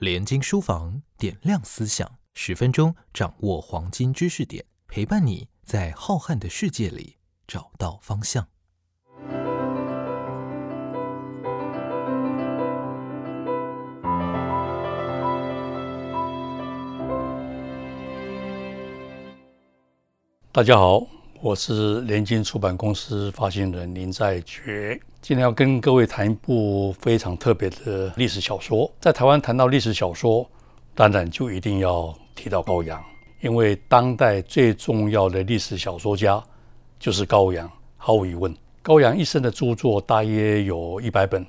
联经书房点亮思想，十分钟掌握黄金知识点，陪伴你在浩瀚的世界里找到方向。大家好，我是联经出版公司发行人林在觉。今天要跟各位谈一部非常特别的历史小说。在台湾谈到历史小说，当然就一定要提到高阳，因为当代最重要的历史小说家就是高阳，毫无疑问。高阳一生的著作大约有一百本，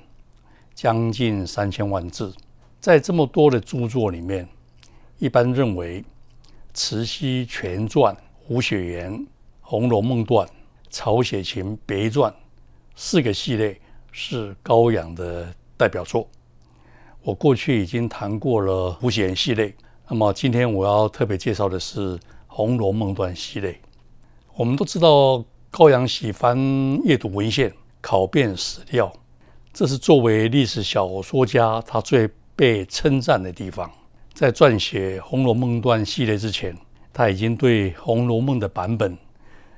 将近三千万字。在这么多的著作里面，一般认为《慈禧全传》《胡雪岩》《红楼梦传》《曹雪芹别传》。四个系列是高阳的代表作。我过去已经谈过了胡雪岩系列，那么今天我要特别介绍的是《红楼梦传》系列。我们都知道高阳喜欢阅读文献、考辨史料，这是作为历史小说家他最被称赞的地方。在撰写《红楼梦段》系列之前，他已经对《红楼梦》的版本、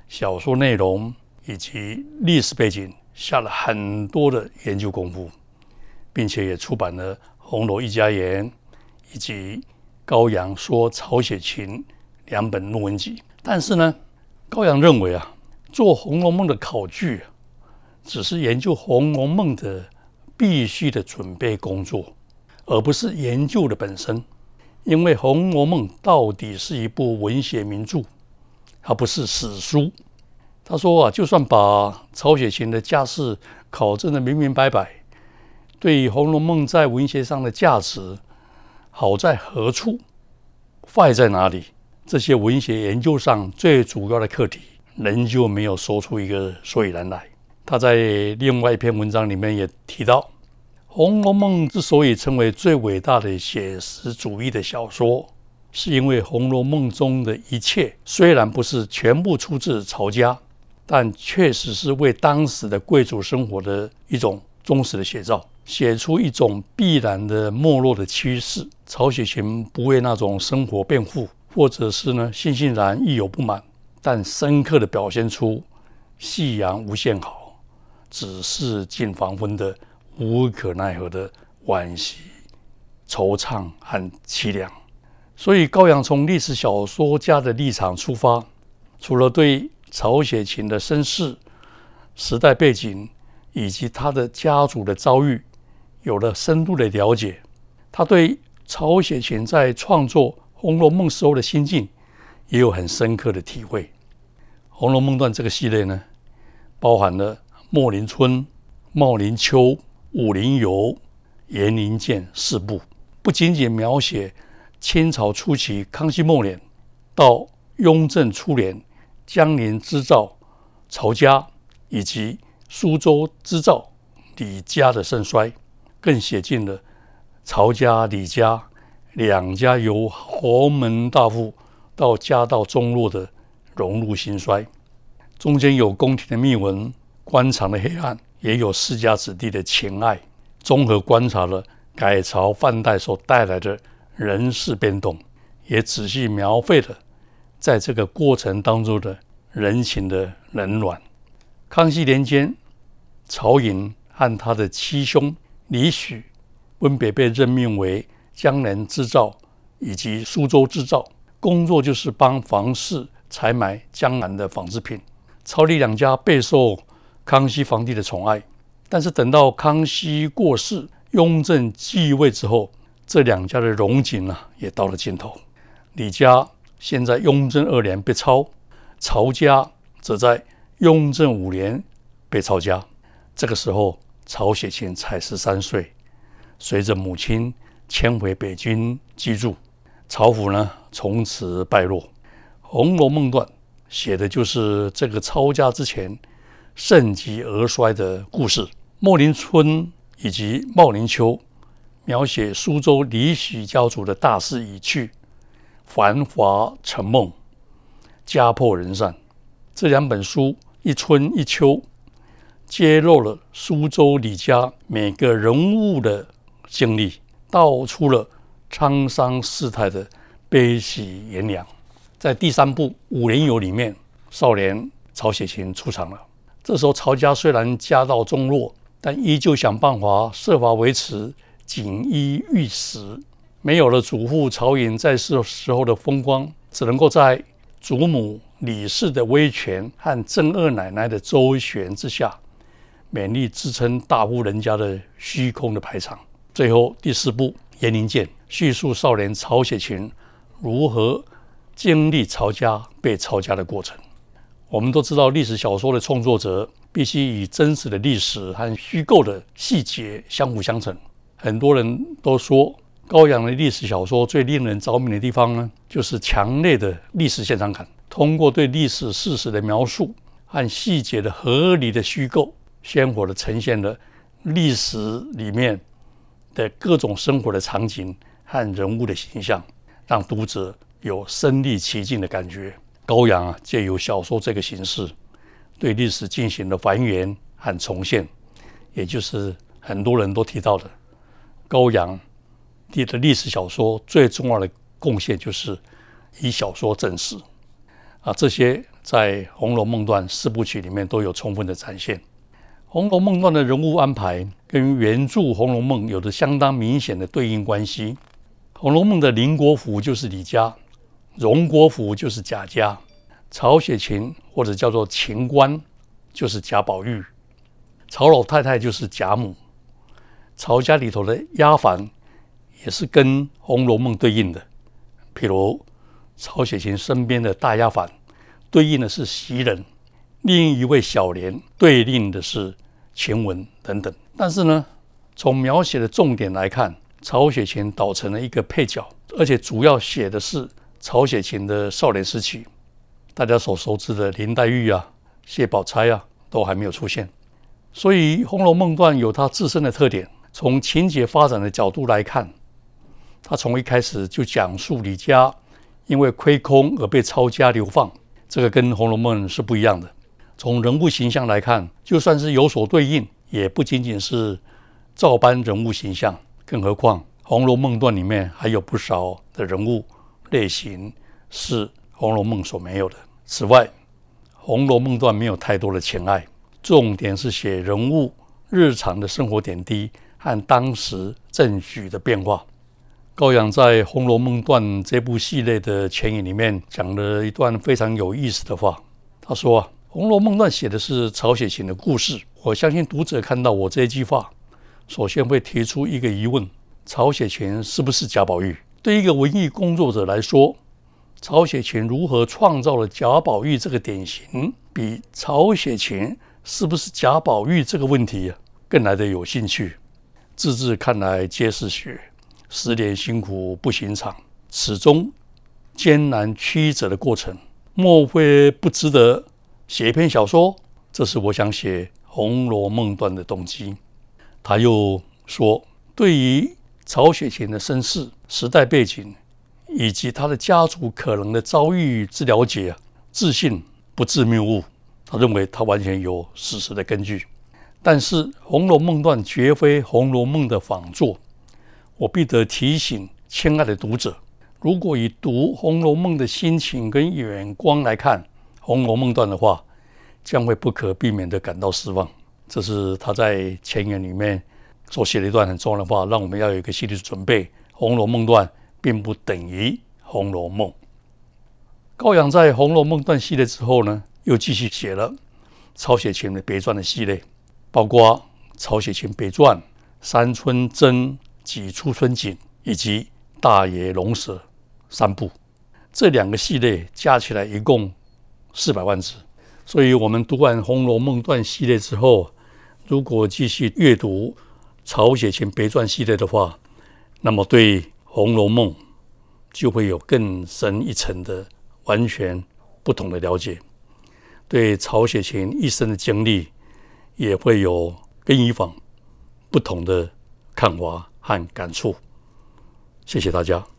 小说内容以及历史背景。下了很多的研究功夫，并且也出版了《红楼一家言》以及《高阳说曹雪芹》两本论文集。但是呢，高阳认为啊，做《红楼梦》的考据，只是研究《红楼梦》的必须的准备工作，而不是研究的本身。因为《红楼梦》到底是一部文学名著，它不是史书。他说啊，就算把曹雪芹的家世考证的明明白白，对《红楼梦》在文学上的价值好在何处，坏在哪里？这些文学研究上最主要的课题，仍旧没有说出一个所以然来。他在另外一篇文章里面也提到，《红楼梦》之所以成为最伟大的写实主义的小说，是因为《红楼梦》中的一切虽然不是全部出自曹家。但确实是为当时的贵族生活的一种忠实的写照，写出一种必然的没落的趋势。曹雪芹不为那种生活辩护，或者是呢欣欣然亦有不满，但深刻的表现出夕阳无限好，只是近黄昏的无可奈何的惋惜、惆怅和凄凉。所以高阳从历史小说家的立场出发，除了对曹雪芹的身世、时代背景以及他的家族的遭遇，有了深度的了解。他对曹雪芹在创作《红楼梦》时候的心境，也有很深刻的体会。《红楼梦传》这个系列呢，包含了莫林春、茂林秋、武林游、严林剑四部，不仅仅描写清朝初期康熙末年到雍正初年。江宁织造曹家以及苏州织造李家的盛衰，更写进了曹家李家两家由豪门大富到家道中落的荣辱兴衰。中间有宫廷的秘闻、官场的黑暗，也有世家子弟的情爱。综合观察了改朝换代所带来的人事变动，也仔细描绘了。在这个过程当中的人情的冷暖。康熙年间，曹寅和他的七兄李许分别被任命为江南织造以及苏州织造，工作就是帮房氏采买江南的纺织品。曹李两家备受康熙皇帝的宠爱，但是等到康熙过世，雍正继位之后，这两家的荣景啊也到了尽头。李家。现在雍正二年被抄，曹家则在雍正五年被抄家。这个时候，曹雪芹才十三岁，随着母亲迁回北京居住，曹府呢从此败落。《红楼梦》段写的就是这个抄家之前盛极而衰的故事。莫林春以及茂林秋描写苏州李许家族的大势已去。繁华成梦，家破人散。这两本书一春一秋，揭露了苏州李家每个人物的经历，道出了沧桑世态的悲喜炎凉。在第三部《五莲游》里面，少年曹雪芹出场了。这时候，曹家虽然家道中落，但依旧想办法设法维持锦衣玉食。没有了祖父曹寅在世时候的风光，只能够在祖母李氏的威权和郑二奶奶的周旋之下，勉力支撑大户人家的虚空的排场。最后第四部《延陵剑》叙述少年曹雪芹如何经历曹家被曹家的过程。我们都知道，历史小说的创作者必须以真实的历史和虚构的细节相辅相成。很多人都说，高阳的历史小说最令人着迷的地方呢，就是强烈的历史现场感。通过对历史事实的描述和细节的合理的虚构，鲜活的呈现了历史里面的各种生活的场景和人物的形象，让读者有身临其境的感觉。高阳啊，借由小说这个形式，对历史进行了还原和重现，也就是很多人都提到的高阳的历史小说最重要的贡献，就是以小说正史啊，这些在《红楼梦》段四部曲里面都有充分的展现。《红楼梦》段的人物安排跟原著《红楼梦》有着相当明显的对应关系，《红楼梦》的林国府就是李家。荣国府就是贾家，曹雪芹或者叫做秦观，就是贾宝玉，曹老太太就是贾母，曹家里头的丫鬟也是跟《红楼梦》对应的，譬如曹雪芹身边的大丫鬟对应的是袭人，另一位小莲对应的是晴雯等等。但是呢，从描写的重点来看，曹雪芹倒成了一个配角，而且主要写的是。曹雪芹的少年时期，大家所熟知的林黛玉啊、谢宝钗啊，都还没有出现。所以《红楼梦》段有它自身的特点。从情节发展的角度来看，他从一开始就讲述李家因为亏空而被抄家流放，这个跟《红楼梦》是不一样的。从人物形象来看，就算是有所对应，也不仅仅是照搬人物形象。更何况《红楼梦》段里面还有不少的人物。类型是《红楼梦》所没有的。此外，《红楼梦》段没有太多的情爱，重点是写人物日常的生活点滴和当时政局的变化。高阳在《红楼梦》段这部系列的前引里面讲了一段非常有意思的话。他说：“啊，《红楼梦》段写的是曹雪芹的故事。我相信读者看到我这句话，首先会提出一个疑问：曹雪芹是不是贾宝玉？”对一个文艺工作者来说，曹雪芹如何创造了贾宝玉这个典型，比曹雪芹是不是贾宝玉这个问题更来的有兴趣。字字看来皆是血，十年辛苦不寻常，始终艰难曲折的过程，莫非不值得写一篇小说？这是我想写《红楼梦》段的动机。他又说，对于。曹雪芹的身世、时代背景以及他的家族可能的遭遇之了解，自信不自谬误。他认为他完全有史实的根据。但是《红楼梦》段绝非《红楼梦》的仿作。我必得提醒亲爱的读者：如果以读《红楼梦》的心情跟眼光来看《红楼梦》段的话，将会不可避免的感到失望。这是他在前言里面。所写了一段很重要的话，让我们要有一个心理准备。《红楼梦》段并不等于《红楼梦》。高阳在《红楼梦》段系列之后呢，又继续写了曹雪芹的别传的系列，包括《曹雪芹别传》《山村真及初春景》以及《大爷龙蛇》三部。这两个系列加起来一共四百万字。所以，我们读完《红楼梦》段系列之后，如果继续阅读，曹雪芹别传系列的话，那么对《红楼梦》就会有更深一层的完全不同的了解，对曹雪芹一生的经历也会有跟以往不同的看法和感触。谢谢大家。